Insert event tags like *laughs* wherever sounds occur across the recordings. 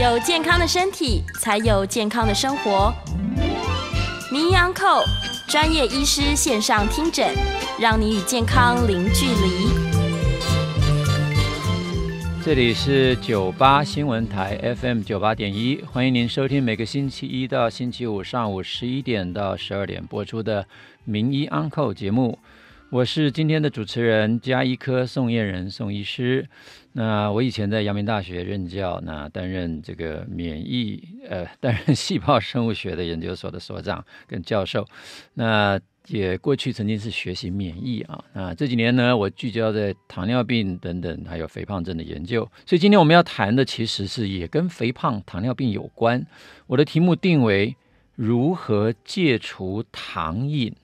有健康的身体，才有健康的生活。名医安扣专业医师线上听诊，让你与健康零距离。这里是九八新闻台 FM 九八点一，欢迎您收听每个星期一到星期五上午十一点到十二点播出的名医安扣节目。我是今天的主持人，加医科宋彦仁宋医师。那我以前在阳明大学任教，那担任这个免疫呃，担任细胞生物学的研究所的所长跟教授。那也过去曾经是学习免疫啊。那这几年呢，我聚焦在糖尿病等等，还有肥胖症的研究。所以今天我们要谈的其实是也跟肥胖、糖尿病有关。我的题目定为如何戒除糖瘾。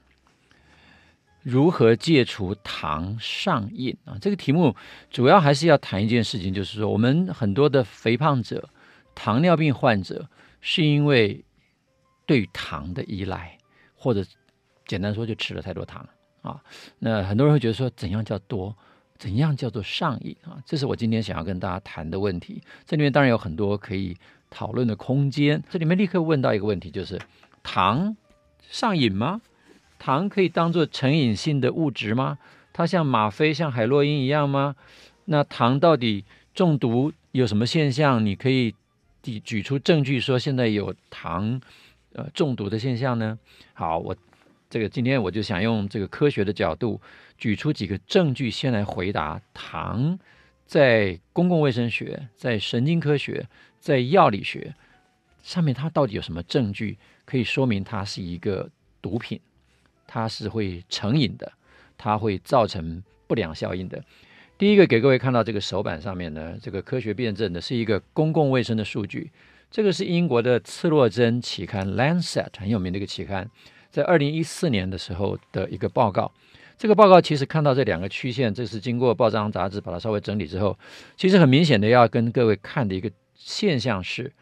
如何戒除糖上瘾啊？这个题目主要还是要谈一件事情，就是说我们很多的肥胖者、糖尿病患者，是因为对糖的依赖，或者简单说就吃了太多糖啊。那很多人会觉得说，怎样叫多？怎样叫做上瘾啊？这是我今天想要跟大家谈的问题。这里面当然有很多可以讨论的空间。这里面立刻问到一个问题，就是糖上瘾吗？糖可以当做成瘾性的物质吗？它像吗啡、像海洛因一样吗？那糖到底中毒有什么现象？你可以举举出证据说现在有糖呃中毒的现象呢？好，我这个今天我就想用这个科学的角度举出几个证据，先来回答糖在公共卫生学、在神经科学、在药理学上面它到底有什么证据可以说明它是一个毒品？它是会成瘾的，它会造成不良效应的。第一个给各位看到这个手板上面呢，这个科学辩证的是一个公共卫生的数据。这个是英国的刺络针期刊《Lancet》很有名的一个期刊，在二零一四年的时候的一个报告。这个报告其实看到这两个曲线，这是经过报章杂志把它稍微整理之后，其实很明显的要跟各位看的一个现象是，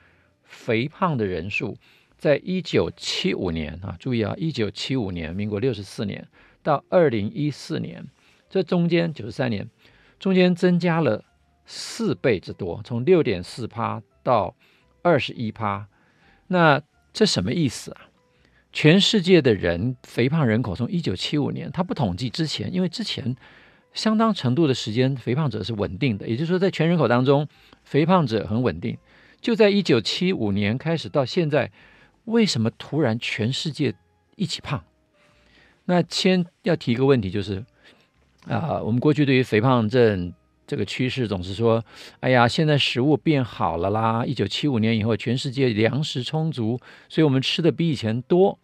肥胖的人数。在一九七五年啊，注意啊，一九七五年，民国六十四年到二零一四年，这中间九十三年，中间增加了四倍之多，从六点四趴到二十一趴。那这什么意思啊？全世界的人肥胖人口从一九七五年，他不统计之前，因为之前相当程度的时间肥胖者是稳定的，也就是说，在全人口当中，肥胖者很稳定。就在一九七五年开始到现在。为什么突然全世界一起胖？那先要提一个问题，就是啊、我们过去对于肥胖症这个趋势总是说，哎呀，现在食物变好了啦，一九七五年以后，全世界粮食充足，所以我们吃的比以前多。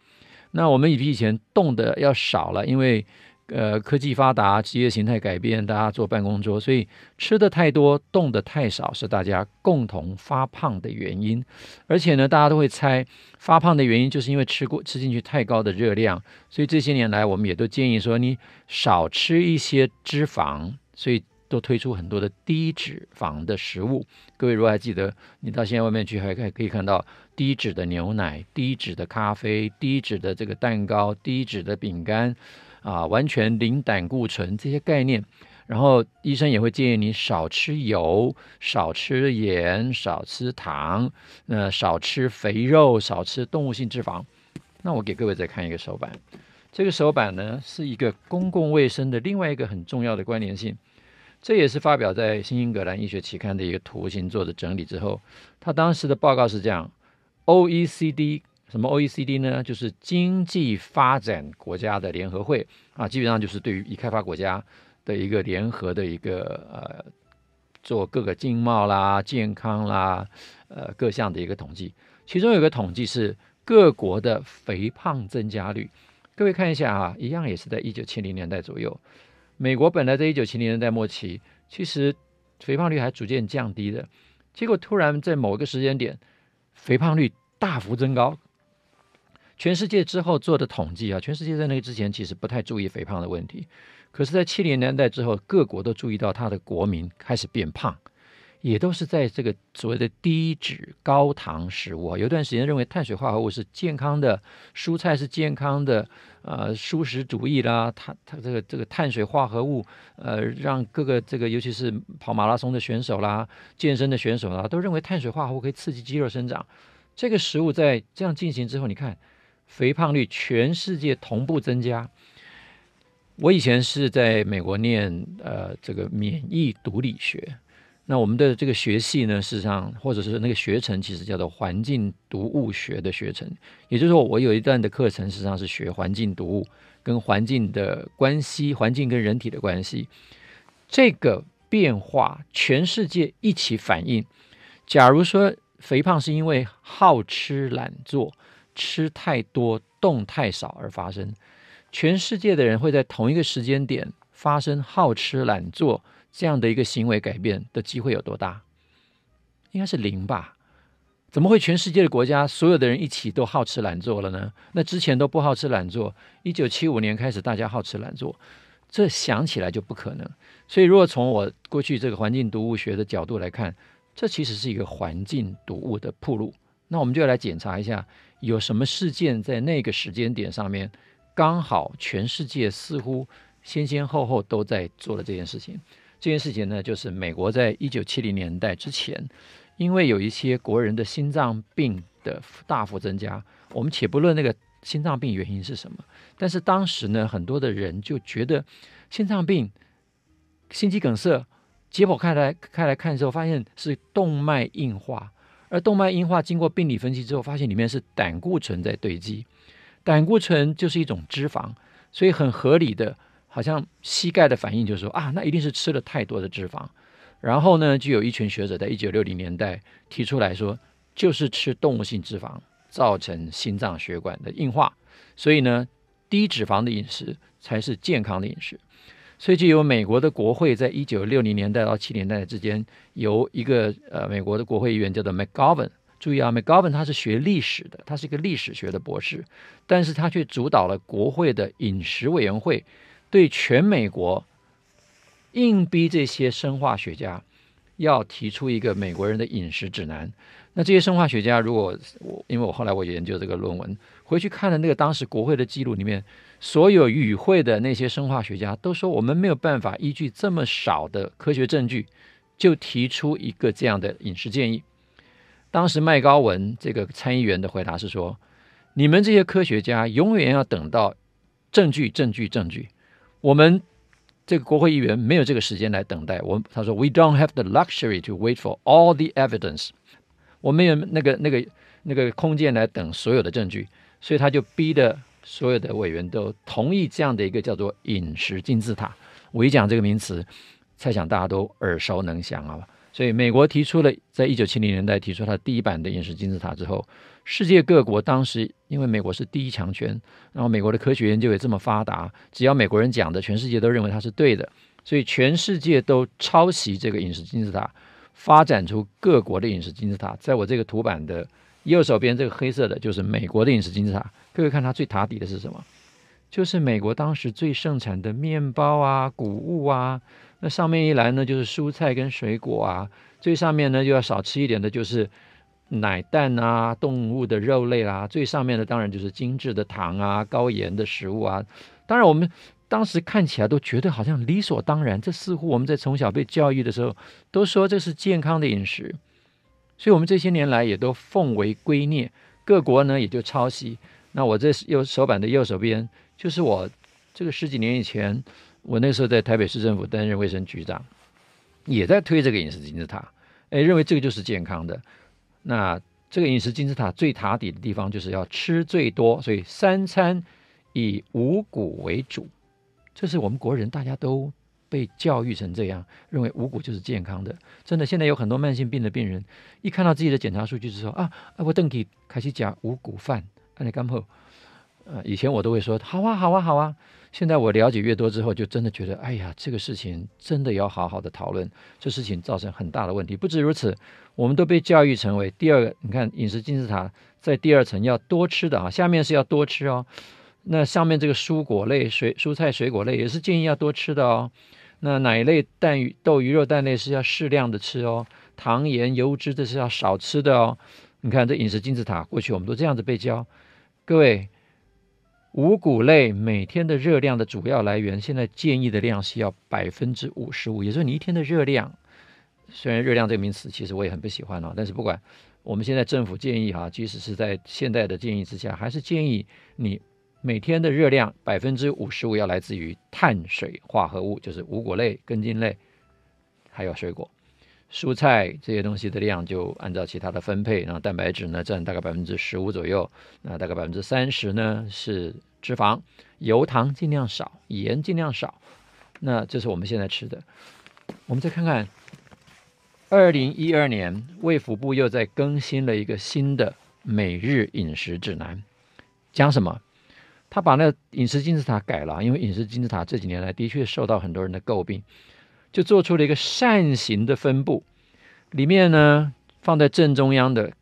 那我们也比以前动的要少了，因为。呃，科技发达，职业形态改变，大家坐办公桌，所以吃的太多，动的太少，是大家共同发胖的原因。而且呢，大家都会猜发胖的原因，就是因为吃过吃进去太高的热量。所以这些年来，我们也都建议说，你少吃一些脂肪，所以都推出很多的低脂肪的食物。各位如果还记得，你到现在外面去还还可以看到低脂的牛奶、低脂的咖啡、低脂的这个蛋糕、低脂的饼干。啊，完全零胆固醇这些概念，然后医生也会建议你少吃油、少吃盐、少吃糖，呃，少吃肥肉、少吃动物性脂肪。那我给各位再看一个手板，这个手板呢是一个公共卫生的另外一个很重要的关联性，这也是发表在《新英格兰医学期刊》的一个图形做的整理之后，他当时的报告是这样：OECD。什么 OECD 呢？就是经济发展国家的联合会啊，基本上就是对于已开发国家的一个联合的一个呃，做各个经贸啦、健康啦、呃各项的一个统计。其中有个统计是各国的肥胖增加率。各位看一下啊，一样也是在一九七零年代左右。美国本来在一九七零年代末期，其实肥胖率还逐渐降低的，结果突然在某个时间点，肥胖率大幅增高。全世界之后做的统计啊，全世界在那个之前其实不太注意肥胖的问题，可是，在七零年代之后，各国都注意到他的国民开始变胖，也都是在这个所谓的低脂高糖食物。有段时间认为碳水化合物是健康的，蔬菜是健康的，呃，蔬食主义啦，它它这个这个碳水化合物，呃，让各个这个尤其是跑马拉松的选手啦、健身的选手啦，都认为碳水化合物可以刺激肌肉生长。这个食物在这样进行之后，你看肥胖率全世界同步增加。我以前是在美国念呃这个免疫毒理学。那我们的这个学系呢，事实上或者是那个学程，其实叫做环境毒物学的学程。也就是说，我有一段的课程，实际上是学环境毒物跟环境的关系，环境跟人体的关系。这个变化，全世界一起反应。假如说肥胖是因为好吃懒做、吃太多、动太少而发生，全世界的人会在同一个时间点发生好吃懒做。这样的一个行为改变的机会有多大？应该是零吧？怎么会全世界的国家所有的人一起都好吃懒做了呢？那之前都不好吃懒做，一九七五年开始大家好吃懒做，这想起来就不可能。所以，如果从我过去这个环境毒物学的角度来看，这其实是一个环境毒物的铺路。那我们就来检查一下，有什么事件在那个时间点上面，刚好全世界似乎先先后后都在做了这件事情。这件事情呢，就是美国在一九七零年代之前，因为有一些国人的心脏病的大幅增加，我们且不论那个心脏病原因是什么，但是当时呢，很多的人就觉得心脏病、心肌梗塞，解剖开来开来看的时候，发现是动脉硬化，而动脉硬化经过病理分析之后，发现里面是胆固醇在堆积，胆固醇就是一种脂肪，所以很合理的。好像膝盖的反应就是说啊，那一定是吃了太多的脂肪。然后呢，就有一群学者在一九六零年代提出来说，就是吃动物性脂肪造成心脏血管的硬化。所以呢，低脂肪的饮食才是健康的饮食。所以就有美国的国会在一九六零年代到七零年代之间，由一个呃美国的国会议员叫做 McGovern。注意啊，McGovern 他是学历史的，他是一个历史学的博士，但是他却主导了国会的饮食委员会。对全美国硬逼这些生化学家要提出一个美国人的饮食指南。那这些生化学家，如果我因为我后来我研究这个论文，回去看了那个当时国会的记录里面，所有与会的那些生化学家都说，我们没有办法依据这么少的科学证据就提出一个这样的饮食建议。当时麦高文这个参议员的回答是说：“你们这些科学家永远要等到证据，证据，证据。”我们这个国会议员没有这个时间来等待。我他说：“We don't have the luxury to wait for all the evidence。”我们有那个那个那个空间来等所有的证据，所以他就逼得所有的委员都同意这样的一个叫做“饮食金字塔”。我一讲这个名词，猜想大家都耳熟能详啊。所以美国提出了，在一九七零年代提出它第一版的饮食金字塔之后，世界各国当时因为美国是第一强权，然后美国的科学研究也这么发达，只要美国人讲的，全世界都认为它是对的，所以全世界都抄袭这个饮食金字塔，发展出各国的饮食金字塔。在我这个图版的右手边，这个黑色的就是美国的饮食金字塔。各位看它最塔底的是什么？就是美国当时最盛产的面包啊、谷物啊。那上面一栏呢，就是蔬菜跟水果啊，最上面呢就要少吃一点的，就是奶蛋啊、动物的肉类啦、啊。最上面的当然就是精致的糖啊、高盐的食物啊。当然，我们当时看起来都觉得好像理所当然，这似乎我们在从小被教育的时候都说这是健康的饮食，所以我们这些年来也都奉为圭臬，各国呢也就抄袭。那我这右手板的右手边，就是我这个十几年以前。我那时候在台北市政府担任卫生局长，也在推这个饮食金字塔，哎，认为这个就是健康的。那这个饮食金字塔最塔底的地方就是要吃最多，所以三餐以五谷为主。这是我们国人大家都被教育成这样，认为五谷就是健康的。真的，现在有很多慢性病的病人，一看到自己的检查数据就说啊，我登记开始讲五谷饭，那你干后，呃，以前我都会说好啊，好啊，好啊。现在我了解越多之后，就真的觉得，哎呀，这个事情真的要好好的讨论。这事情造成很大的问题。不止如此，我们都被教育成为第二个。你看饮食金字塔在第二层要多吃的啊，下面是要多吃哦。那上面这个蔬果类、水蔬菜、水果类也是建议要多吃的哦。那奶类、蛋鱼、豆鱼肉、蛋类是要适量的吃哦。糖盐油脂这是要少吃的哦。你看这饮食金字塔，过去我们都这样子被教。各位，五谷类每天的热量的主要来源，现在建议的量是要百分之五十五，也就是你一天的热量。虽然热量这个名词其实我也很不喜欢哦，但是不管我们现在政府建议哈，即使是在现在的建议之下，还是建议你每天的热量百分之五十五要来自于碳水化合物，就是五谷类、根茎类，还有水果、蔬菜这些东西的量就按照其他的分配，然后蛋白质呢占大概百分之十五左右，那大概百分之三十呢是脂肪，油糖尽量少，盐尽量少，那这是我们现在吃的。我们再看看。二零一二年，卫福部又在更新了一个新的每日饮食指南，讲什么？他把那饮食金字塔改了，因为饮食金字塔这几年来的确受到很多人的诟病，就做出了一个扇形的分布。里面呢，放在正中央的，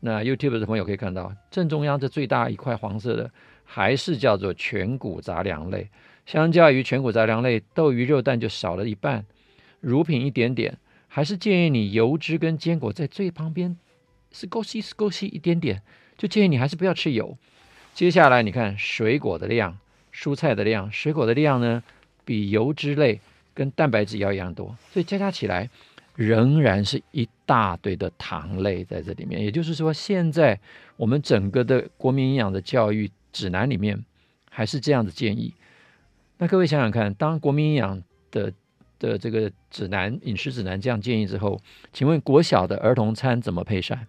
那 YouTube 的朋友可以看到，正中央这最大一块黄色的，还是叫做全谷杂粮类。相较于全谷杂粮类，豆鱼肉蛋就少了一半，乳品一点点。还是建议你油脂跟坚果在最旁边，是勾西是勾西一点点，就建议你还是不要吃油。接下来你看水果的量、蔬菜的量，水果的量呢比油脂类跟蛋白质要一样多，所以加加起来仍然是一大堆的糖类在这里面。也就是说，现在我们整个的国民营养的教育指南里面还是这样的建议。那各位想想看，当国民营养的的这个指南饮食指南这样建议之后，请问国小的儿童餐怎么配膳？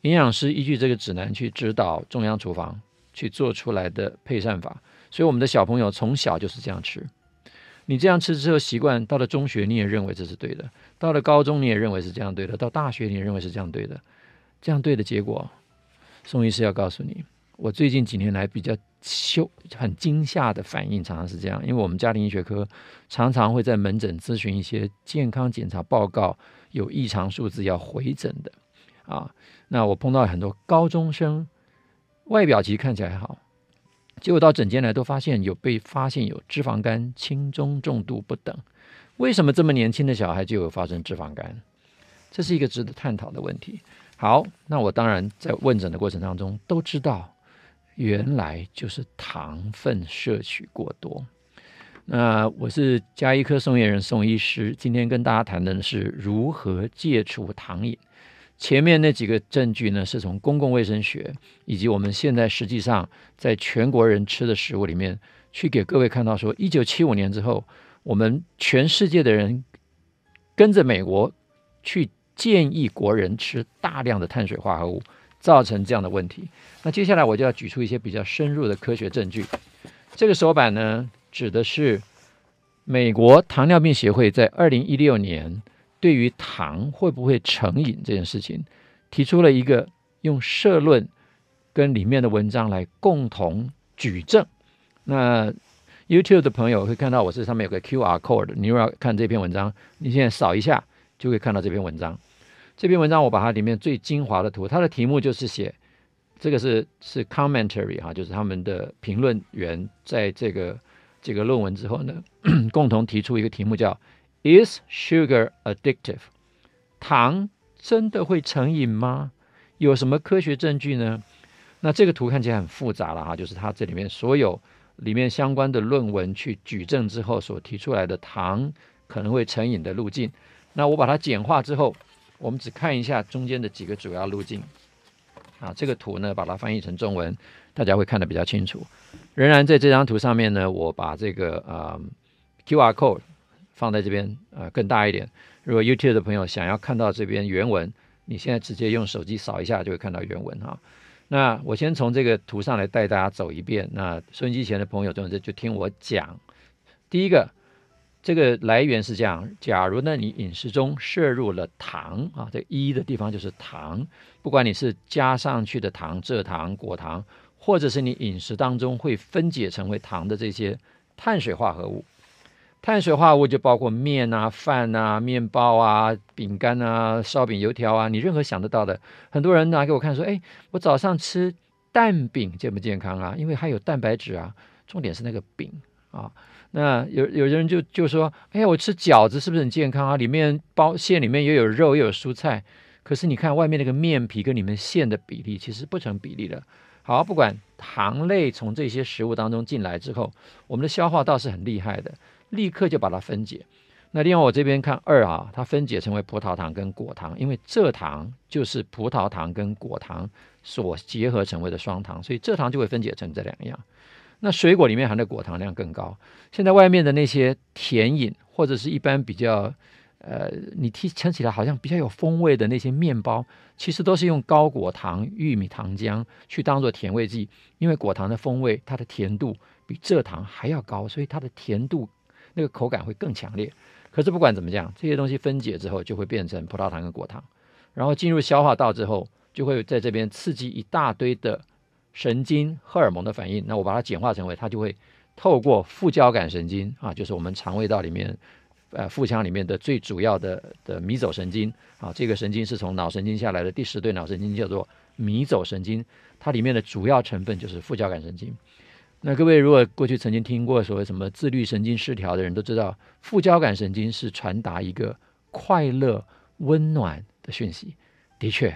营养师依据这个指南去指导中央厨房去做出来的配膳法，所以我们的小朋友从小就是这样吃。你这样吃之后习惯，到了中学你也认为这是对的，到了高中你也认为是这样对的，到大学你也认为是这样对的，这样对的结果，宋医师要告诉你。我最近几年来比较羞很惊吓的反应，常常是这样，因为我们家庭医学科常常会在门诊咨询一些健康检查报告有异常数字要回诊的啊。那我碰到很多高中生，外表其实看起来还好，结果到诊间来都发现有被发现有脂肪肝轻中重度不等。为什么这么年轻的小孩就有发生脂肪肝？这是一个值得探讨的问题。好，那我当然在问诊的过程当中都知道。原来就是糖分摄取过多。那我是家医科宋彦仁宋医师，今天跟大家谈的是如何戒除糖瘾。前面那几个证据呢，是从公共卫生学以及我们现在实际上在全国人吃的食物里面，去给各位看到说，一九七五年之后，我们全世界的人跟着美国去建议国人吃大量的碳水化合物。造成这样的问题。那接下来我就要举出一些比较深入的科学证据。这个手板呢，指的是美国糖尿病协会在二零一六年对于糖会不会成瘾这件事情，提出了一个用社论跟里面的文章来共同举证。那 YouTube 的朋友会看到我这上面有个 QR code，你如果要看这篇文章，你现在扫一下就会看到这篇文章。这篇文章我把它里面最精华的图，它的题目就是写，这个是是 commentary 哈，就是他们的评论员在这个这个论文之后呢，*clears throat* 共同提出一个题目叫 Is sugar addictive？糖真的会成瘾吗？有什么科学证据呢？那这个图看起来很复杂了哈，就是它这里面所有里面相关的论文去举证之后所提出来的糖可能会成瘾的路径。那我把它简化之后。我们只看一下中间的几个主要路径，啊，这个图呢，把它翻译成中文，大家会看得比较清楚。仍然在这张图上面呢，我把这个呃 QR code 放在这边，呃，更大一点。如果 YouTube 的朋友想要看到这边原文，你现在直接用手机扫一下就会看到原文哈。那我先从这个图上来带大家走一遍。那收音机前的朋友，总之就听我讲。第一个。这个来源是这样：假如呢，你饮食中摄入了糖啊，这一的地方就是糖，不管你是加上去的糖、蔗糖、果糖，或者是你饮食当中会分解成为糖的这些碳水化合物，碳水化合物就包括面啊、饭啊、面包啊、饼干啊、烧饼、油条啊，你任何想得到的。很多人拿给我看说：“哎，我早上吃蛋饼健不健康啊？因为它有蛋白质啊。”重点是那个饼啊。那有有人就就说，哎，我吃饺子是不是很健康啊？里面包馅里面又有肉又有蔬菜，可是你看外面那个面皮跟里面馅的比例其实不成比例的。好，不管糖类从这些食物当中进来之后，我们的消化道是很厉害的，立刻就把它分解。那另外我这边看二啊，它分解成为葡萄糖跟果糖，因为蔗糖就是葡萄糖跟果糖所结合成为的双糖，所以蔗糖就会分解成这两样。那水果里面含的果糖量更高。现在外面的那些甜饮或者是一般比较呃，你听听起来好像比较有风味的那些面包，其实都是用高果糖玉米糖浆去当做甜味剂，因为果糖的风味它的甜度比蔗糖还要高，所以它的甜度那个口感会更强烈。可是不管怎么讲，这些东西分解之后就会变成葡萄糖跟果糖，然后进入消化道之后，就会在这边刺激一大堆的神经荷尔蒙的反应。那我把它简化成为，它就会透过副交感神经啊，就是我们肠胃道里面呃腹腔里面的最主要的的迷走神经啊，这个神经是从脑神经下来的第十对脑神经，叫做迷走神经，它里面的主要成分就是副交感神经。那各位如果过去曾经听过所谓什么自律神经失调的人都知道，副交感神经是传达一个快乐、温暖的讯息。的确，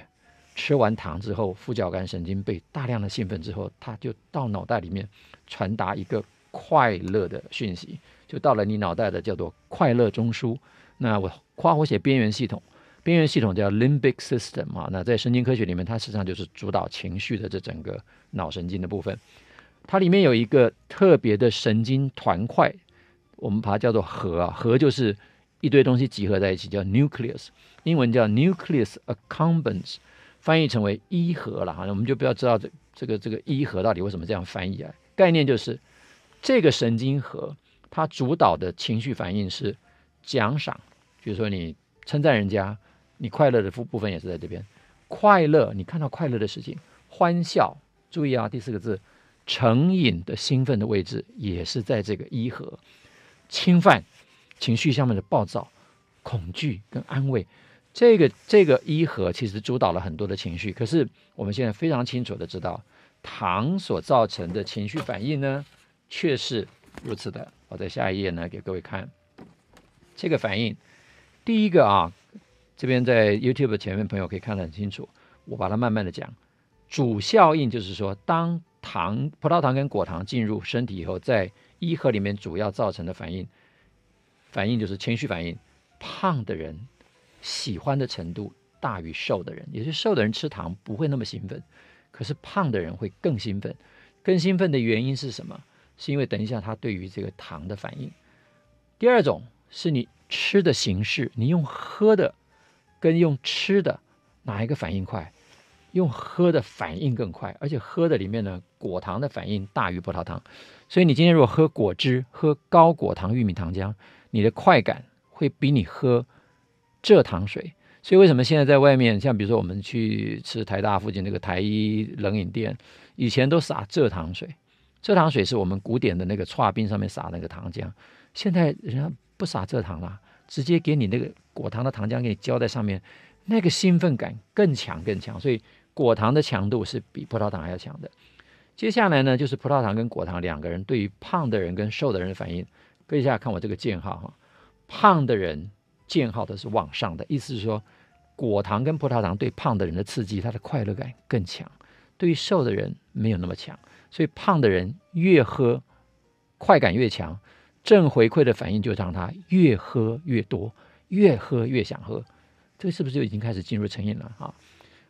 吃完糖之后，副交感神经被大量的兴奋之后，它就到脑袋里面传达一个快乐的讯息，就到了你脑袋的叫做快乐中枢。那我括弧写边缘系统，边缘系统叫 limbic system 啊。那在神经科学里面，它实际上就是主导情绪的这整个脑神经的部分。它里面有一个特别的神经团块，我们把它叫做核啊，核就是一堆东西集合在一起，叫 nucleus，英文叫 nucleus accumbens，翻译成为一核了哈。我们就不要知道这这个这个一核到底为什么这样翻译啊？概念就是这个神经核它主导的情绪反应是奖赏，比如说你称赞人家，你快乐的部部分也是在这边，快乐你看到快乐的事情，欢笑，注意啊，第四个字。成瘾的兴奋的位置也是在这个一和，侵犯情绪下面的暴躁、恐惧跟安慰，这个这个一和其实主导了很多的情绪。可是我们现在非常清楚的知道，糖所造成的情绪反应呢，却是如此的。我在下一页呢给各位看这个反应。第一个啊，这边在 YouTube 前面朋友可以看得很清楚，我把它慢慢的讲。主效应就是说，当糖、葡萄糖跟果糖进入身体以后，在一核里面主要造成的反应，反应就是情绪反应。胖的人喜欢的程度大于瘦的人，也就是瘦的人吃糖不会那么兴奋，可是胖的人会更兴奋。更兴奋的原因是什么？是因为等一下他对于这个糖的反应。第二种是你吃的形式，你用喝的跟用吃的哪一个反应快？用喝的反应更快，而且喝的里面呢，果糖的反应大于葡萄糖，所以你今天如果喝果汁，喝高果糖玉米糖浆，你的快感会比你喝蔗糖水。所以为什么现在在外面，像比如说我们去吃台大附近那个台一冷饮店，以前都撒蔗糖水，蔗糖水是我们古典的那个剉冰上面撒那个糖浆，现在人家不撒蔗糖了，直接给你那个果糖的糖浆给你浇在上面，那个兴奋感更强更强，所以。果糖的强度是比葡萄糖还要强的。接下来呢，就是葡萄糖跟果糖两个人对于胖的人跟瘦的人的反应。可以下看我这个箭号哈，胖的人箭号都是往上的，意思是说，果糖跟葡萄糖对胖的人的刺激，他的快乐感更强。对于瘦的人没有那么强，所以胖的人越喝快感越强，正回馈的反应就让他越喝越多，越喝越想喝。这是不是就已经开始进入成瘾了哈？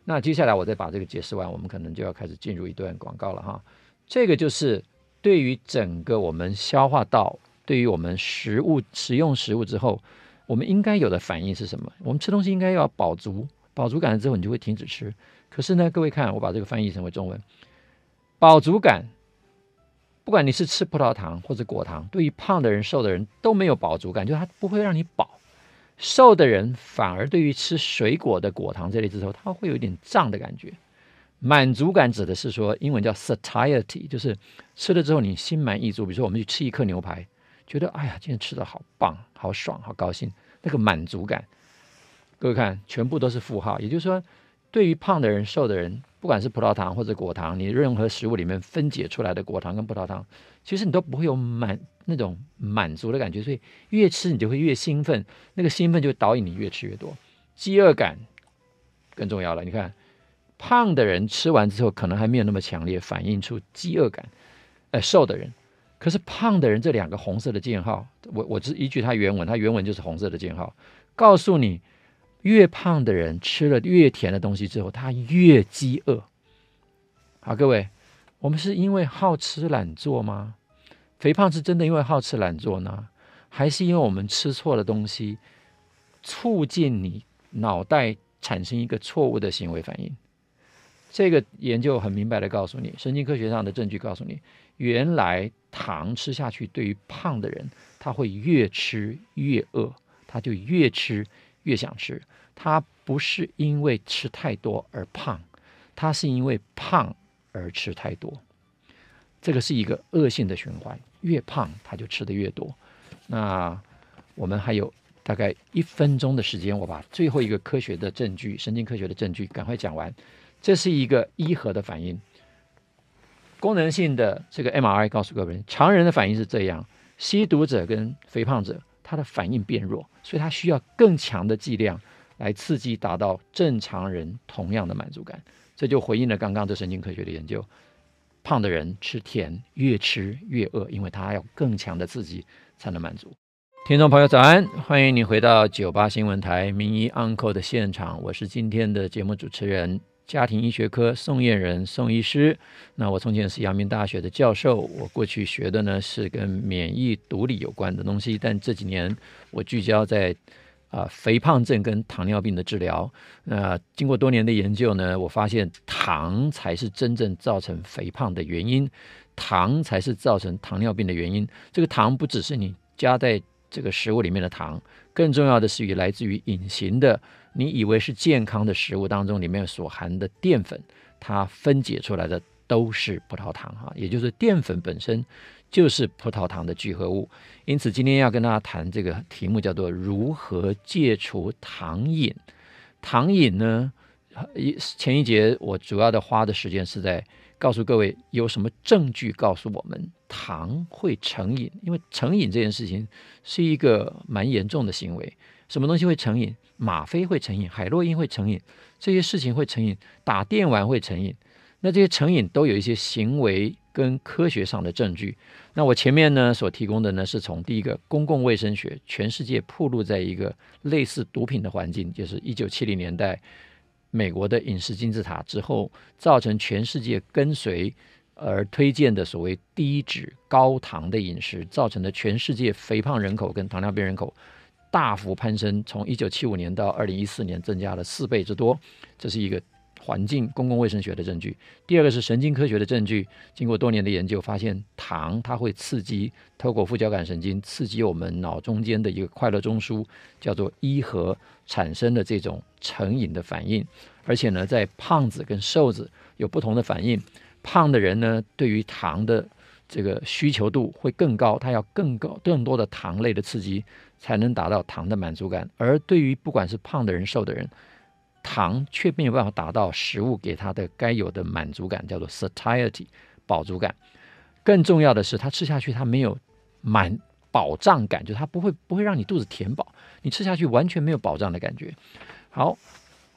那接下来我再把这个解释完，我们可能就要开始进入一段广告了哈。这个就是对于整个我们消化道，对于我们食物食用食物之后，我们应该有的反应是什么？我们吃东西应该要饱足，饱足感了之后你就会停止吃。可是呢，各位看，我把这个翻译成为中文，饱足感，不管你是吃葡萄糖或者果糖，对于胖的人、瘦的人都没有饱足感，就是它不会让你饱。瘦的人反而对于吃水果的果糖这类之后，他会有一点胀的感觉。满足感指的是说，英文叫 satiety，就是吃了之后你心满意足。比如说我们去吃一颗牛排，觉得哎呀，今天吃的好棒、好爽、好高兴，那个满足感。各位看，全部都是负号，也就是说，对于胖的人、瘦的人，不管是葡萄糖或者果糖，你任何食物里面分解出来的果糖跟葡萄糖，其实你都不会有满那种满足的感觉，所以越吃你就会越兴奋，那个兴奋就导引你越吃越多。饥饿感更重要了，你看胖的人吃完之后可能还没有那么强烈反映出饥饿感，呃，瘦的人，可是胖的人这两个红色的箭号，我我只依据他原文，他原文就是红色的箭号，告诉你越胖的人吃了越甜的东西之后，他越饥饿。好，各位，我们是因为好吃懒做吗？肥胖是真的因为好吃懒做呢，还是因为我们吃错了东西，促进你脑袋产生一个错误的行为反应？这个研究很明白的告诉你，神经科学上的证据告诉你，原来糖吃下去对于胖的人，他会越吃越饿，他就越吃越想吃。他不是因为吃太多而胖，他是因为胖而吃太多。这个是一个恶性的循环。越胖他就吃得越多。那我们还有大概一分钟的时间，我把最后一个科学的证据，神经科学的证据赶快讲完。这是一个一核的反应，功能性的这个 MRI 告诉各位，常人的反应是这样：吸毒者跟肥胖者，他的反应变弱，所以他需要更强的剂量来刺激，达到正常人同样的满足感。这就回应了刚刚这神经科学的研究。胖的人吃甜，越吃越饿，因为他要更强的刺激才能满足。听众朋友早安，欢迎你回到九八新闻台名医 Uncle 的现场，我是今天的节目主持人，家庭医学科宋彦仁宋医师。那我从前是阳明大学的教授，我过去学的呢是跟免疫毒理有关的东西，但这几年我聚焦在。啊，肥胖症跟糖尿病的治疗，那经过多年的研究呢，我发现糖才是真正造成肥胖的原因，糖才是造成糖尿病的原因。这个糖不只是你加在这个食物里面的糖，更重要的是与来自于隐形的，你以为是健康的食物当中里面所含的淀粉，它分解出来的都是葡萄糖哈，也就是淀粉本身。就是葡萄糖的聚合物，因此今天要跟大家谈这个题目，叫做如何戒除糖瘾。糖瘾呢，一前一节我主要的花的时间是在告诉各位有什么证据告诉我们糖会成瘾，因为成瘾这件事情是一个蛮严重的行为。什么东西会成瘾？吗啡会成瘾，海洛因会成瘾，这些事情会成瘾，打电玩会成瘾。那这些成瘾都有一些行为跟科学上的证据。那我前面呢所提供的呢，是从第一个公共卫生学，全世界暴露在一个类似毒品的环境，就是一九七零年代美国的饮食金字塔之后，造成全世界跟随而推荐的所谓低脂高糖的饮食，造成的全世界肥胖人口跟糖尿病人口大幅攀升，从一九七五年到二零一四年增加了四倍之多，这是一个。环境公共卫生学的证据，第二个是神经科学的证据。经过多年的研究，发现糖它会刺激透过副交感神经，刺激我们脑中间的一个快乐中枢，叫做一核，产生的这种成瘾的反应。而且呢，在胖子跟瘦子有不同的反应。胖的人呢，对于糖的这个需求度会更高，他要更高更多的糖类的刺激，才能达到糖的满足感。而对于不管是胖的人、瘦的人，糖却没有办法达到食物给他的该有的满足感，叫做 satiety 饱足感。更重要的是，他吃下去他没有满饱胀感，就是他不会不会让你肚子填饱，你吃下去完全没有饱胀的感觉。好，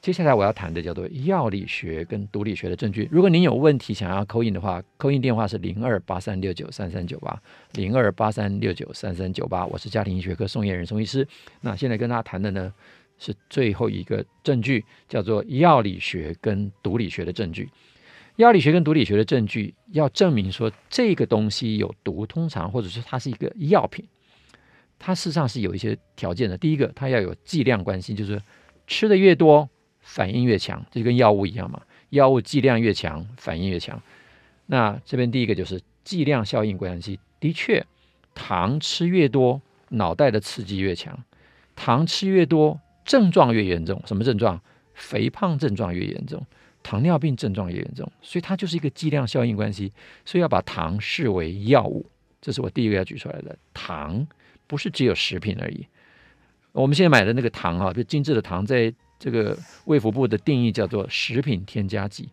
接下来我要谈的叫做药理学跟毒理学的证据。如果您有问题想要扣印的话扣印电话是零二八三六九三三九八零二八三六九三三九八，我是家庭医学科宋彦仁宋医师。那现在跟大家谈的呢，是最后一个证据，叫做药理学跟毒理学的证据。药理学跟毒理学的证据要证明说这个东西有毒，通常或者说它是一个药品，它事实上是有一些条件的。第一个，它要有剂量关系，就是吃的越多反应越强，这就跟药物一样嘛。药物剂量越强，反应越强。那这边第一个就是剂量效应关系，的确，糖吃越多，脑袋的刺激越强，糖吃越多。症状越严重，什么症状？肥胖症状越严重，糖尿病症状越严重，所以它就是一个剂量效应关系。所以要把糖视为药物，这是我第一个要举出来的。糖不是只有食品而已。我们现在买的那个糖啊，就精致的糖，在这个卫福部的定义叫做食品添加剂，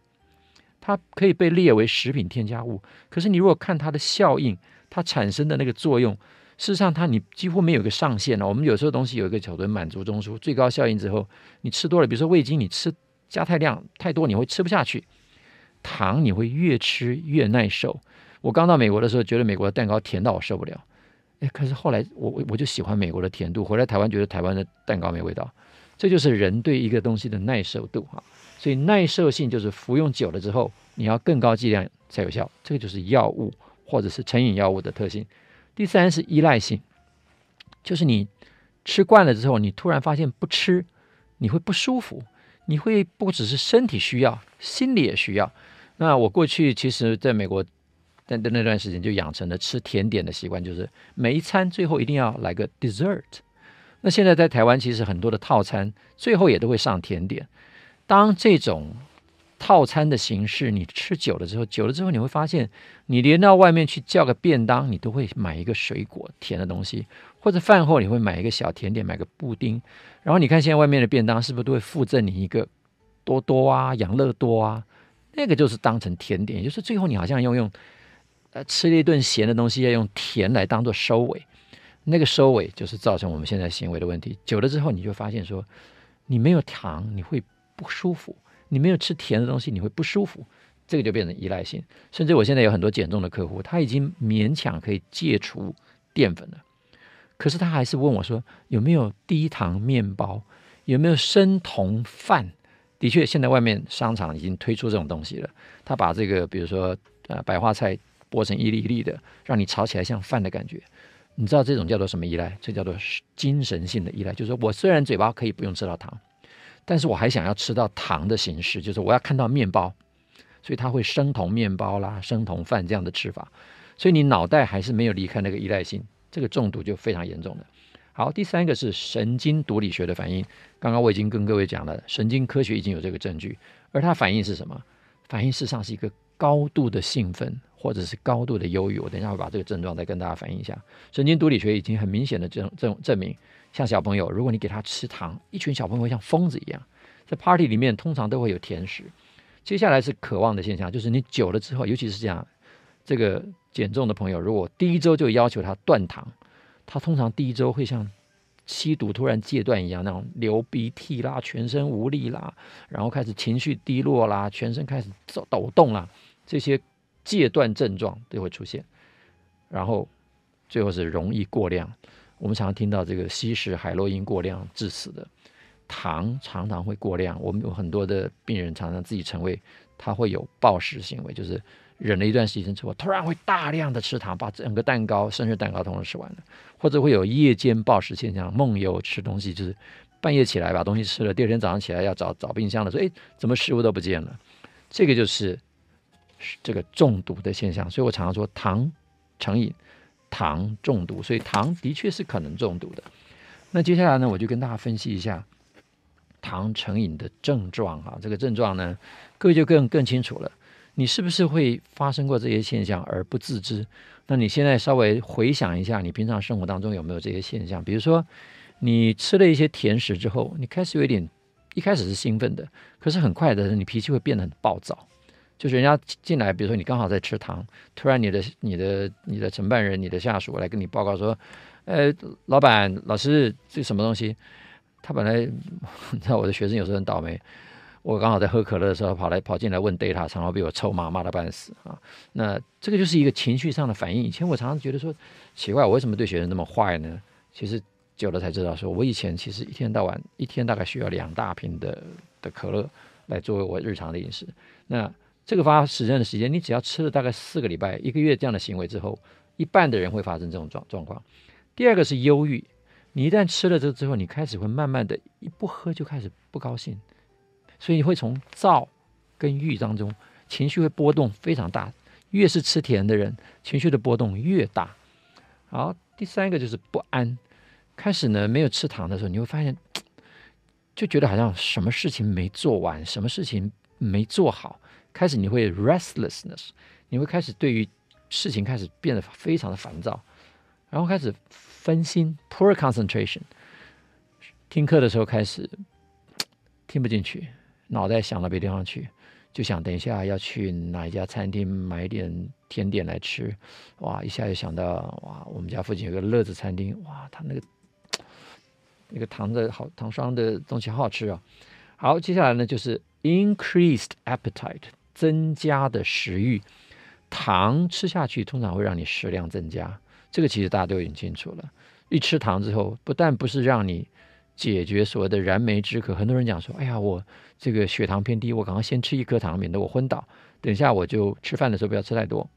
它可以被列为食品添加物。可是你如果看它的效应，它产生的那个作用，事实上它你几乎没有一个上限了。我们有时候东西有一个叫做满足中枢，最高效应之后，你吃多了，比如说味精，你吃加太量太多，你会吃不下去。糖你会越吃越耐受。我刚到美国的时候，觉得美国的蛋糕甜到我受不了。哎，可是后来我我我就喜欢美国的甜度，回来台湾觉得台湾的蛋糕没味道。这就是人对一个东西的耐受度哈。所以耐受性就是服用久了之后，你要更高剂量才有效。这个就是药物或者是成瘾药物的特性。第三是依赖性，就是你吃惯了之后，你突然发现不吃你会不舒服，你会不只是身体需要，心里也需要。那我过去其实在美国。的那段时间就养成了吃甜点的习惯，就是每一餐最后一定要来个 dessert。那现在在台湾，其实很多的套餐最后也都会上甜点。当这种套餐的形式你吃久了之后，久了之后你会发现，你连到外面去叫个便当，你都会买一个水果甜的东西，或者饭后你会买一个小甜点，买个布丁。然后你看现在外面的便当是不是都会附赠你一个多多啊、养乐多啊？那个就是当成甜点，也就是最后你好像要用。呃，吃了一顿咸的东西，要用甜来当做收尾，那个收尾就是造成我们现在行为的问题。久了之后，你就发现说，你没有糖你会不舒服，你没有吃甜的东西你会不舒服，这个就变成依赖性。甚至我现在有很多减重的客户，他已经勉强可以戒除淀粉了，可是他还是问我说，有没有低糖面包，有没有生酮饭？的确，现在外面商场已经推出这种东西了。他把这个，比如说呃，白花菜。剥成一粒一粒的，让你炒起来像饭的感觉。你知道这种叫做什么依赖？这叫做精神性的依赖。就是说我虽然嘴巴可以不用吃到糖，但是我还想要吃到糖的形式，就是我要看到面包。所以他会生酮面包啦、生酮饭这样的吃法。所以你脑袋还是没有离开那个依赖性，这个中毒就非常严重了。好，第三个是神经毒理学的反应。刚刚我已经跟各位讲了，神经科学已经有这个证据，而它反应是什么？反应事实上是一个高度的兴奋。或者是高度的忧郁，我等一下会把这个症状再跟大家反映一下。神经毒理学已经很明显的证证证明，像小朋友，如果你给他吃糖，一群小朋友会像疯子一样，在 party 里面通常都会有甜食。接下来是渴望的现象，就是你久了之后，尤其是这样，这个减重的朋友，如果第一周就要求他断糖，他通常第一周会像吸毒突然戒断一样，那种流鼻涕啦，全身无力啦，然后开始情绪低落啦，全身开始抖抖动啦，这些。戒断症状都会出现，然后最后是容易过量。我们常常听到这个吸食海洛因过量致死的，糖常常会过量。我们有很多的病人常常自己成为他会有暴食行为，就是忍了一段时间之后，突然会大量的吃糖，把整个蛋糕、生日蛋糕通通吃完了，或者会有夜间暴食现象，梦游吃东西，就是半夜起来把东西吃了，第二天早上起来要找找冰箱的时候，哎，怎么食物都不见了？这个就是。这个中毒的现象，所以我常常说糖成瘾，糖中毒，所以糖的确是可能中毒的。那接下来呢，我就跟大家分析一下糖成瘾的症状哈，这个症状呢，各位就更更清楚了。你是不是会发生过这些现象而不自知？那你现在稍微回想一下，你平常生活当中有没有这些现象？比如说，你吃了一些甜食之后，你开始有点，一开始是兴奋的，可是很快的，你脾气会变得很暴躁。就是人家进来，比如说你刚好在吃糖，突然你的、你的、你的承办人、你的下属来跟你报告说：“呃，老板、老师，这什么东西？”他本来 *laughs* 你知道我的学生有时候很倒霉，我刚好在喝可乐的时候跑来跑进来问 data，常常被我臭骂骂得半死啊。那这个就是一个情绪上的反应。以前我常常觉得说奇怪，我为什么对学生那么坏呢？其实久了才知道，说我以前其实一天到晚一天大概需要两大瓶的的可乐来作为我日常的饮食。那这个发时间的时间，你只要吃了大概四个礼拜、一个月这样的行为之后，一半的人会发生这种状状况。第二个是忧郁，你一旦吃了这个之后，你开始会慢慢的，一不喝就开始不高兴，所以你会从躁跟郁当中，情绪会波动非常大。越是吃甜的人，情绪的波动越大。好，第三个就是不安，开始呢没有吃糖的时候，你会发现，*tsk* 就觉得好像什么事情没做完，什么事情没做好。开始你会 restlessness，你会开始对于事情开始变得非常的烦躁，然后开始分心 poor concentration，听课的时候开始 *tsk* 听不进去，脑袋想到别地方去，就想等一下要去哪一家餐厅买点甜点来吃，哇，一下就想到哇，我们家附近有个乐子餐厅，哇，他那个 *tsk* 那个糖的好糖霜的东西好好吃啊。好，接下来呢就是 increased appetite，增加的食欲，糖吃下去通常会让你食量增加，这个其实大家都已经清楚了。一吃糖之后，不但不是让你解决所谓的燃眉之渴，很多人讲说：“哎呀，我这个血糖偏低，我赶快先吃一颗糖，免得我昏倒。等一下我就吃饭的时候不要吃太多。”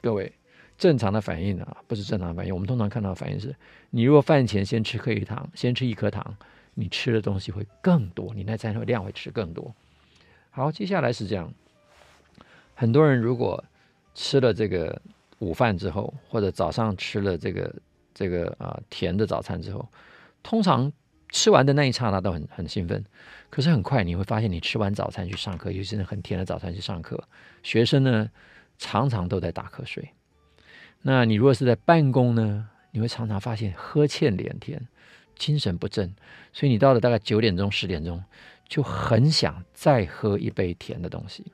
各位，正常的反应啊，不是正常反应。我们通常看到的反应是：你如果饭前先吃颗一糖，先吃一颗糖，你吃的东西会更多，你那餐会量会吃更多。好，接下来是这样，很多人如果吃了这个午饭之后，或者早上吃了这个。这个啊、甜的早餐之后，通常吃完的那一刹那都很很兴奋，可是很快你会发现，你吃完早餐去上课，尤其是很甜的早餐去上课，学生呢常常都在打瞌睡。那你如果是在办公呢，你会常常发现呵欠连天，精神不振，所以你到了大概九点钟、十点钟，就很想再喝一杯甜的东西。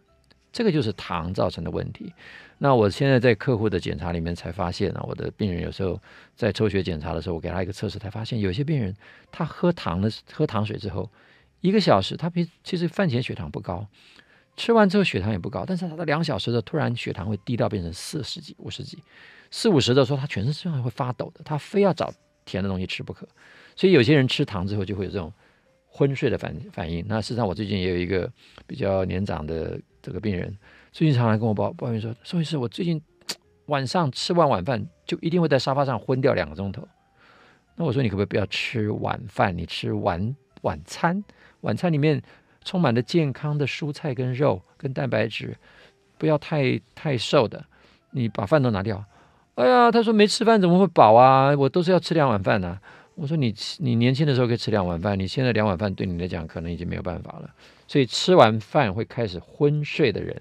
这个就是糖造成的问题。那我现在在客户的检查里面才发现啊，我的病人有时候在抽血检查的时候，我给他一个测试，才发现有些病人他喝糖的喝糖水之后，一个小时他比其实饭前血糖不高，吃完之后血糖也不高，但是他的两小时的突然血糖会低到变成四十几、五十几、四五十的时候，他全身身上会发抖的，他非要找甜的东西吃不可。所以有些人吃糖之后就会有这种昏睡的反反应。那事实上我最近也有一个比较年长的。这个病人最近常常跟我抱抱怨说：“宋医师，我最近晚上吃完晚饭就一定会在沙发上昏掉两个钟头。”那我说：“你可不可以不要吃晚饭？你吃晚晚餐，晚餐里面充满了健康的蔬菜跟肉跟蛋白质，不要太太瘦的。你把饭都拿掉。”哎呀，他说没吃饭怎么会饱啊？我都是要吃两碗饭呢、我说你你年轻的时候可以吃两碗饭，你现在两碗饭对你来讲可能已经没有办法了。所以吃完饭会开始昏睡的人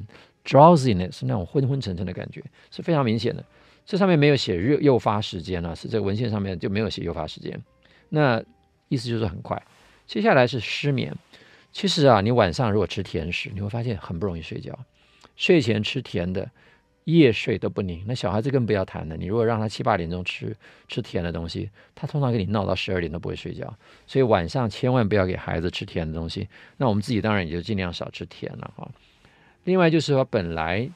，drowsiness 是那种昏昏沉沉的感觉是非常明显的。这上面没有写诱诱发时间啊，是这个文献上面就没有写诱发时间。那意思就是很快。接下来是失眠。其实啊，你晚上如果吃甜食，你会发现很不容易睡觉。睡前吃甜的。夜睡都不宁，那小孩子更不要谈了。你如果让他七八点钟吃吃甜的东西，他通常给你闹到十二点都不会睡觉。所以晚上千万不要给孩子吃甜的东西。那我们自己当然也就尽量少吃甜了哈。另外就是说，本来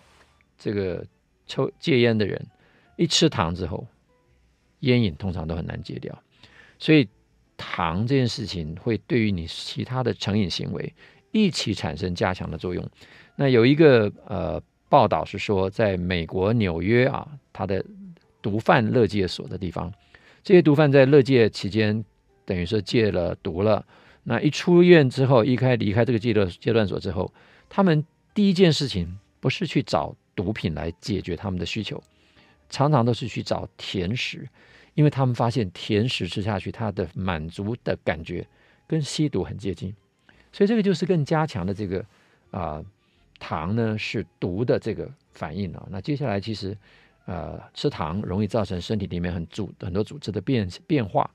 这个抽戒烟的人，一吃糖之后，烟瘾通常都很难戒掉。所以糖这件事情会对于你其他的成瘾行为一起产生加强的作用。那有一个呃。报道是说，在美国纽约啊，他的毒贩乐戒所的地方，这些毒贩在乐戒期间，等于说戒了毒了。那一出院之后，一开离开这个戒断戒断所之后，他们第一件事情不是去找毒品来解决他们的需求，常常都是去找甜食，因为他们发现甜食吃下去，他的满足的感觉跟吸毒很接近，所以这个就是更加强的这个啊。糖呢是毒的这个反应啊，那接下来其实，呃，吃糖容易造成身体里面很组很多组织的变变化、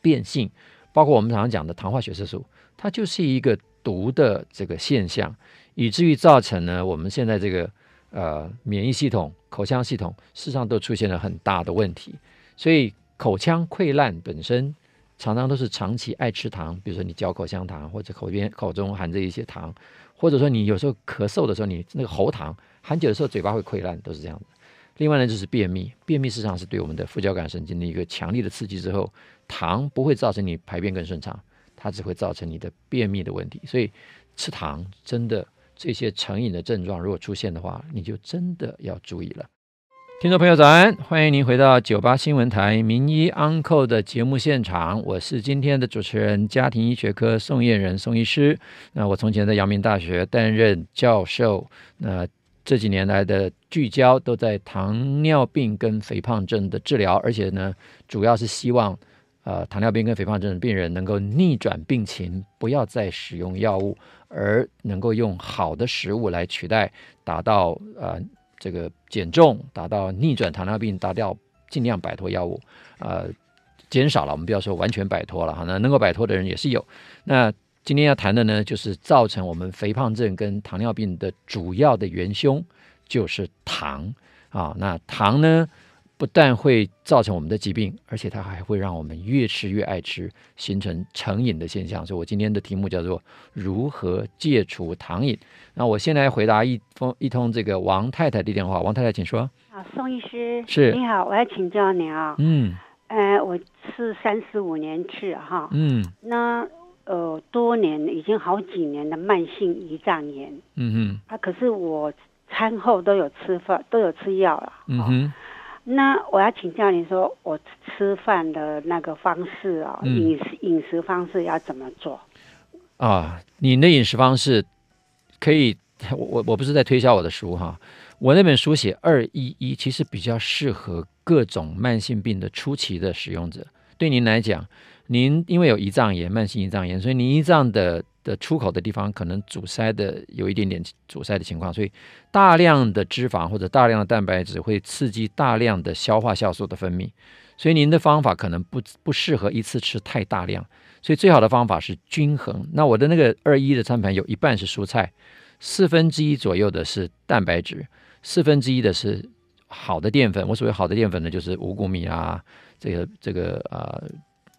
变性，包括我们常常讲的糖化血色素，它就是一个毒的这个现象，以至于造成呢我们现在这个呃免疫系统、口腔系统事实上都出现了很大的问题，所以口腔溃烂本身常常都是长期爱吃糖，比如说你嚼口香糖或者口边口中含着一些糖。或者说你有时候咳嗽的时候，你那个喉糖含久的时候，嘴巴会溃烂，都是这样的。另外呢，就是便秘，便秘实际上是对我们的副交感神经的一个强力的刺激之后，糖不会造成你排便更顺畅，它只会造成你的便秘的问题。所以吃糖真的这些成瘾的症状如果出现的话，你就真的要注意了。听众朋友早安，欢迎您回到九八新闻台名医 Uncle 的节目现场，我是今天的主持人，家庭医学科宋彦仁宋医师。那我从前在阳明大学担任教授，那这几年来的聚焦都在糖尿病跟肥胖症的治疗，而且呢，主要是希望呃糖尿病跟肥胖症的病人能够逆转病情，不要再使用药物，而能够用好的食物来取代，达到呃。这个减重达到逆转糖尿病，达到尽量摆脱药物，呃，减少了，我们不要说完全摆脱了哈，那能够摆脱的人也是有。那今天要谈的呢，就是造成我们肥胖症跟糖尿病的主要的元凶，就是糖啊。那糖呢，不但会造成我们的疾病，而且它还会让我们越吃越爱吃，形成成瘾的现象。所以我今天的题目叫做如何戒除糖瘾。那我先来回答一封一通这个王太太的电话。王太太，请说。啊，宋医师是，你好，我要请教你啊。嗯。呃，我是三十五年次哈。嗯。那呃，多年已经好几年的慢性胰脏炎。嗯哼。啊，可是我餐后都有吃饭，都有吃药了。嗯哼。那我要请教你说，我吃饭的那个方式啊，嗯、饮食饮食方式要怎么做？啊，你的饮食方式可以，我我不是在推销我的书哈，我那本书写二一一，其实比较适合各种慢性病的初期的使用者。对您来讲，您因为有胰脏炎，慢性胰脏炎，所以您胰脏的的出口的地方可能阻塞的有一点点阻塞的情况，所以大量的脂肪或者大量的蛋白质会刺激大量的消化酵素的分泌，所以您的方法可能不不适合一次吃太大量，所以最好的方法是均衡。那我的那个二一的餐盘有一半是蔬菜，四分之一左右的是蛋白质，四分之一的是好的淀粉。我所谓好的淀粉呢，就是五谷米啊，这个这个呃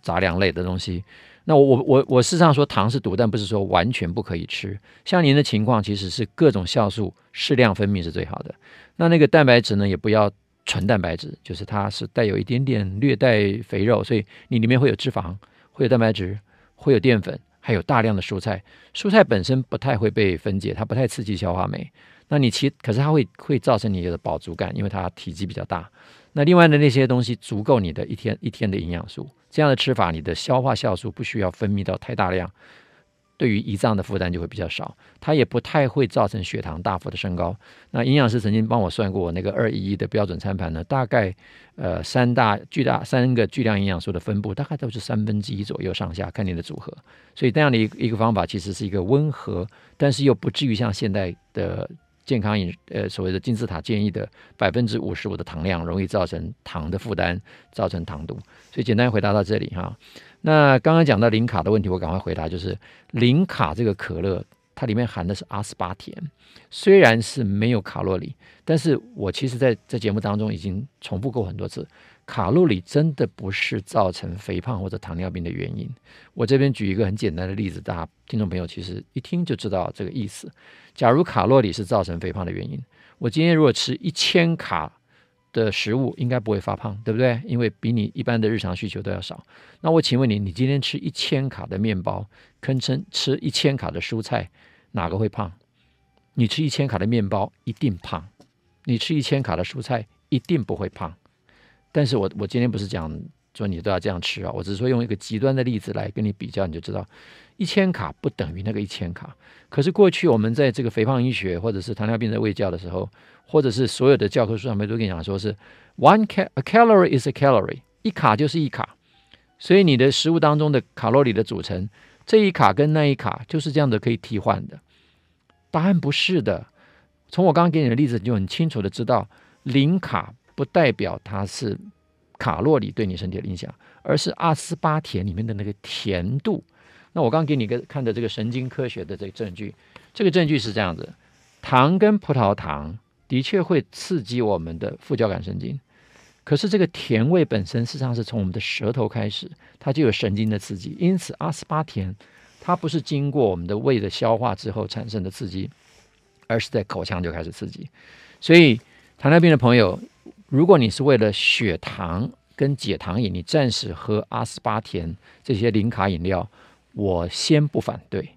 杂粮类的东西。那我我我我事实上说糖是毒，但不是说完全不可以吃。像您的情况，其实是各种酵素适量分泌是最好的。那那个蛋白质呢，也不要纯蛋白质，就是它是带有一点点略带肥肉，所以你里面会有脂肪，会有蛋白质，会有淀粉，还有大量的蔬菜。蔬菜本身不太会被分解，它不太刺激消化酶。那你其可是它会会造成你的饱足感，因为它体积比较大。那另外的那些东西足够你的一天一天的营养素，这样的吃法，你的消化酵素不需要分泌到太大量，对于胰脏的负担就会比较少，它也不太会造成血糖大幅的升高。那营养师曾经帮我算过，我那个二一一的标准餐盘呢，大概呃三大巨大三个巨量营养素的分布，大概都是三分之一左右上下，看你的组合。所以这样的一个一个方法，其实是一个温和，但是又不至于像现在的。健康饮呃，所谓的金字塔建议的百分之五十五的糖量，容易造成糖的负担，造成糖毒。所以简单回答到这里哈。那刚刚讲到零卡的问题，我赶快回答，就是零卡这个可乐，它里面含的是阿斯巴甜，虽然是没有卡路里，但是我其实在在节目当中已经重复过很多次。卡路里真的不是造成肥胖或者糖尿病的原因。我这边举一个很简单的例子，大家听众朋友其实一听就知道这个意思。假如卡路里是造成肥胖的原因，我今天如果吃一千卡的食物，应该不会发胖，对不对？因为比你一般的日常需求都要少。那我请问你，你今天吃一千卡的面包，跟吃吃一千卡的蔬菜，哪个会胖？你吃一千卡的面包一定胖，你吃一千卡的蔬菜一定不会胖。但是我我今天不是讲说你都要这样吃啊，我只是说用一个极端的例子来跟你比较，你就知道一千卡不等于那个一千卡。可是过去我们在这个肥胖医学或者是糖尿病的卫教的时候，或者是所有的教科书上面都跟你讲说是 one ca a calorie is a calorie，一卡就是一卡。所以你的食物当中的卡路里的组成，这一卡跟那一卡就是这样的可以替换的。答案不是的，从我刚刚给你的例子你就很清楚的知道零卡。不代表它是卡路里对你身体的影响，而是阿斯巴甜里面的那个甜度。那我刚给你个看的这个神经科学的这个证据，这个证据是这样子：糖跟葡萄糖的确会刺激我们的副交感神经，可是这个甜味本身实际上是从我们的舌头开始，它就有神经的刺激。因此，阿斯巴甜它不是经过我们的胃的消化之后产生的刺激，而是在口腔就开始刺激。所以，糖尿病的朋友。如果你是为了血糖跟解糖饮，你暂时喝阿斯巴甜这些零卡饮料，我先不反对。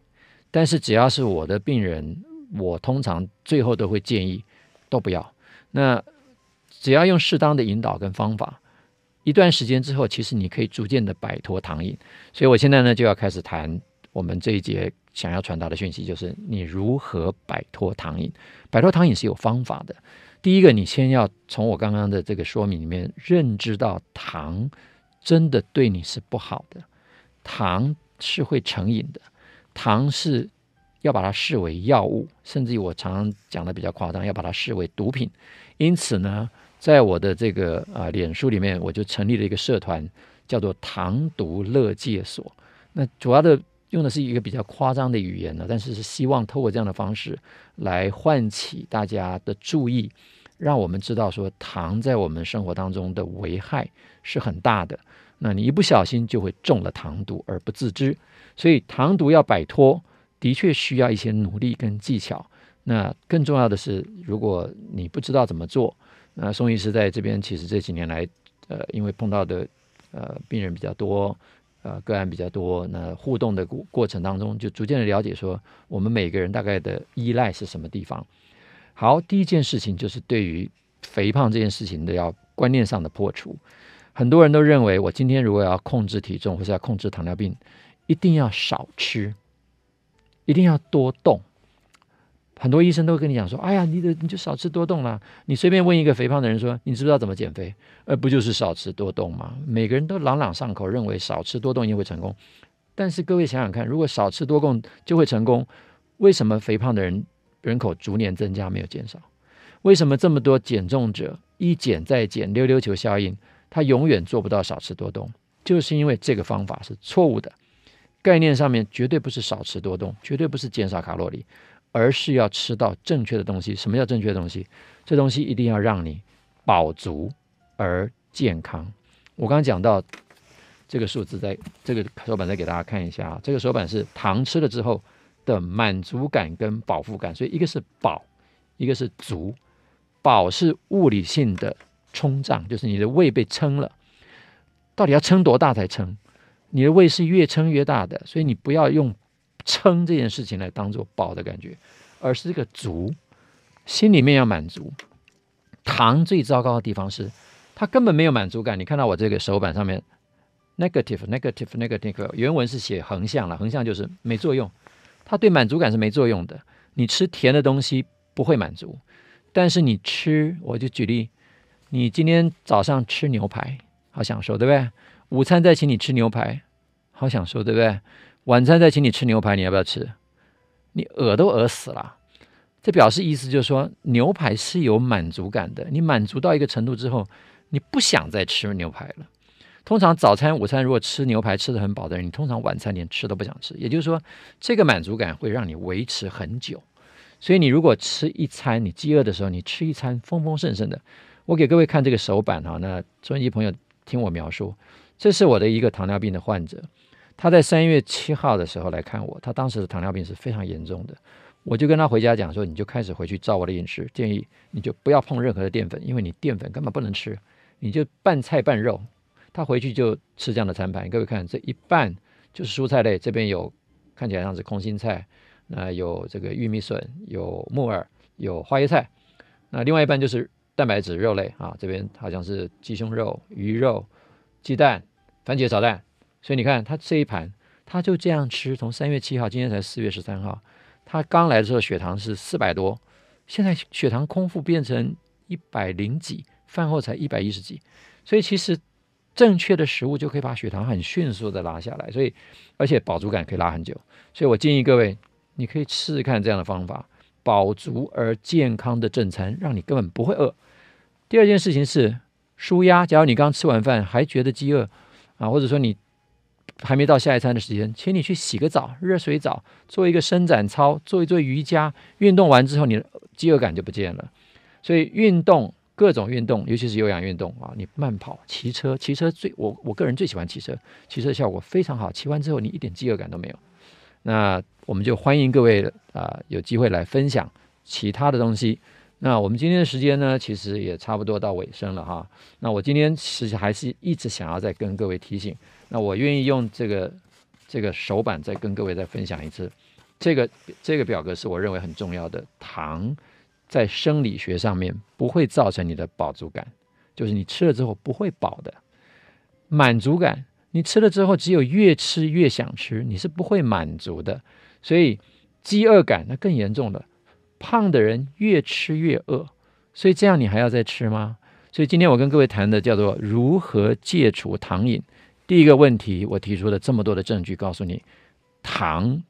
但是只要是我的病人，我通常最后都会建议都不要。那只要用适当的引导跟方法，一段时间之后，其实你可以逐渐的摆脱糖瘾。所以我现在呢就要开始谈我们这一节想要传达的讯息，就是你如何摆脱糖瘾。摆脱糖瘾是有方法的。第一个，你先要从我刚刚的这个说明里面认知到，糖真的对你是不好的，糖是会成瘾的，糖是要把它视为药物，甚至于我常常讲的比较夸张，要把它视为毒品。因此呢，在我的这个啊脸书里面，我就成立了一个社团，叫做“糖毒乐戒所”。那主要的用的是一个比较夸张的语言呢，但是是希望透过这样的方式来唤起大家的注意，让我们知道说糖在我们生活当中的危害是很大的。那你一不小心就会中了糖毒而不自知，所以糖毒要摆脱，的确需要一些努力跟技巧。那更重要的是，如果你不知道怎么做，那宋医师在这边其实这几年来，呃，因为碰到的呃病人比较多。呃，个案比较多，那互动的过过程当中，就逐渐的了解说，我们每个人大概的依赖是什么地方。好，第一件事情就是对于肥胖这件事情的要观念上的破除。很多人都认为，我今天如果要控制体重或者要控制糖尿病，一定要少吃，一定要多动。很多医生都跟你讲说：“哎呀，你的你就少吃多动啦。”你随便问一个肥胖的人说：“你知不知道怎么减肥？”而不就是少吃多动吗？每个人都朗朗上口，认为少吃多动一定会成功。但是各位想想看，如果少吃多动就会成功，为什么肥胖的人人口逐年增加没有减少？为什么这么多减重者一减再减，溜溜球效应，他永远做不到少吃多动？就是因为这个方法是错误的，概念上面绝对不是少吃多动，绝对不是减少卡路里。而是要吃到正确的东西。什么叫正确的东西？这东西一定要让你饱足而健康。我刚刚讲到这个数字，在这个手板再给大家看一下啊。这个手板是糖吃了之后的满足感跟饱腹感，所以一个是饱，一个是足。饱是物理性的充胀，就是你的胃被撑了。到底要撑多大才撑？你的胃是越撑越大的，所以你不要用。撑这件事情来当做饱的感觉，而是这个足，心里面要满足。糖最糟糕的地方是，它根本没有满足感。你看到我这个手板上面，negative negative negative，原文是写横向了，横向就是没作用。它对满足感是没作用的。你吃甜的东西不会满足，但是你吃，我就举例，你今天早上吃牛排，好享受，对不对？午餐再请你吃牛排，好享受，对不对？晚餐再请你吃牛排，你要不要吃？你饿都饿死了。这表示意思就是说，牛排是有满足感的。你满足到一个程度之后，你不想再吃牛排了。通常早餐、午餐如果吃牛排吃得很饱的人，你通常晚餐连吃都不想吃。也就是说，这个满足感会让你维持很久。所以你如果吃一餐，你饥饿的时候，你吃一餐丰丰盛盛的。我给各位看这个手板哈，那收音机朋友听我描述，这是我的一个糖尿病的患者。他在三月七号的时候来看我，他当时的糖尿病是非常严重的。我就跟他回家讲说，你就开始回去照我的饮食建议，你就不要碰任何的淀粉，因为你淀粉根本不能吃，你就半菜半肉。他回去就吃这样的餐盘，各位看这一半就是蔬菜类，这边有看起来像是空心菜，那有这个玉米笋，有木耳，有花椰菜，那另外一半就是蛋白质肉类啊，这边好像是鸡胸肉、鱼肉、鸡蛋、番茄炒蛋。所以你看，他这一盘，他就这样吃。从三月七号，今天才四月十三号，他刚来的时候血糖是四百多，现在血糖空腹变成一百零几，饭后才一百一十几。所以其实正确的食物就可以把血糖很迅速的拉下来，所以而且饱足感可以拉很久。所以我建议各位，你可以试试看这样的方法，饱足而健康的正餐，让你根本不会饿。第二件事情是舒压，假如你刚吃完饭还觉得饥饿啊，或者说你。还没到下一餐的时间，请你去洗个澡，热水澡，做一个伸展操，做一做瑜伽。运动完之后，你的饥饿感就不见了。所以运动，各种运动，尤其是有氧运动啊，你慢跑、骑车，骑车最我我个人最喜欢骑车，骑车效果非常好。骑完之后，你一点饥饿感都没有。那我们就欢迎各位啊、有机会来分享其他的东西。那我们今天的时间呢，其实也差不多到尾声了哈。那我今天其实还是一直想要再跟各位提醒。那我愿意用这个这个手板再跟各位再分享一次，这个这个表格是我认为很重要的。糖在生理学上面不会造成你的饱足感，就是你吃了之后不会饱的。满足感，你吃了之后只有越吃越想吃，你是不会满足的。所以饥饿感那更严重了，胖的人越吃越饿，所以这样你还要再吃吗？所以今天我跟各位谈的叫做如何戒除糖瘾。第一个问题，我提出了这么多的证据，告诉你，糖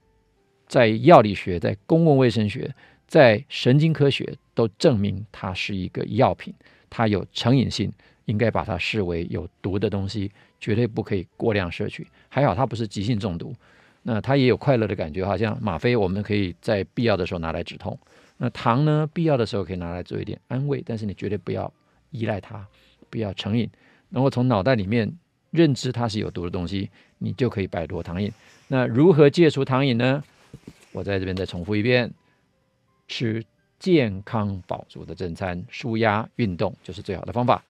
在药理学、在公共卫生学、在神经科学都证明它是一个药品，它有成瘾性，应该把它视为有毒的东西，绝对不可以过量摄取。还好它不是急性中毒。那它也有快乐的感觉，好像吗啡我们可以在必要的时候拿来止痛，那糖呢，必要的时候可以拿来做一点安慰，但是你绝对不要依赖它，不要成瘾，然后从脑袋里面认知它是有毒的东西，你就可以摆脱糖瘾。那如何戒除糖瘾呢？我在这边再重复一遍：吃健康饱足的正餐，舒压运动就是最好的方法。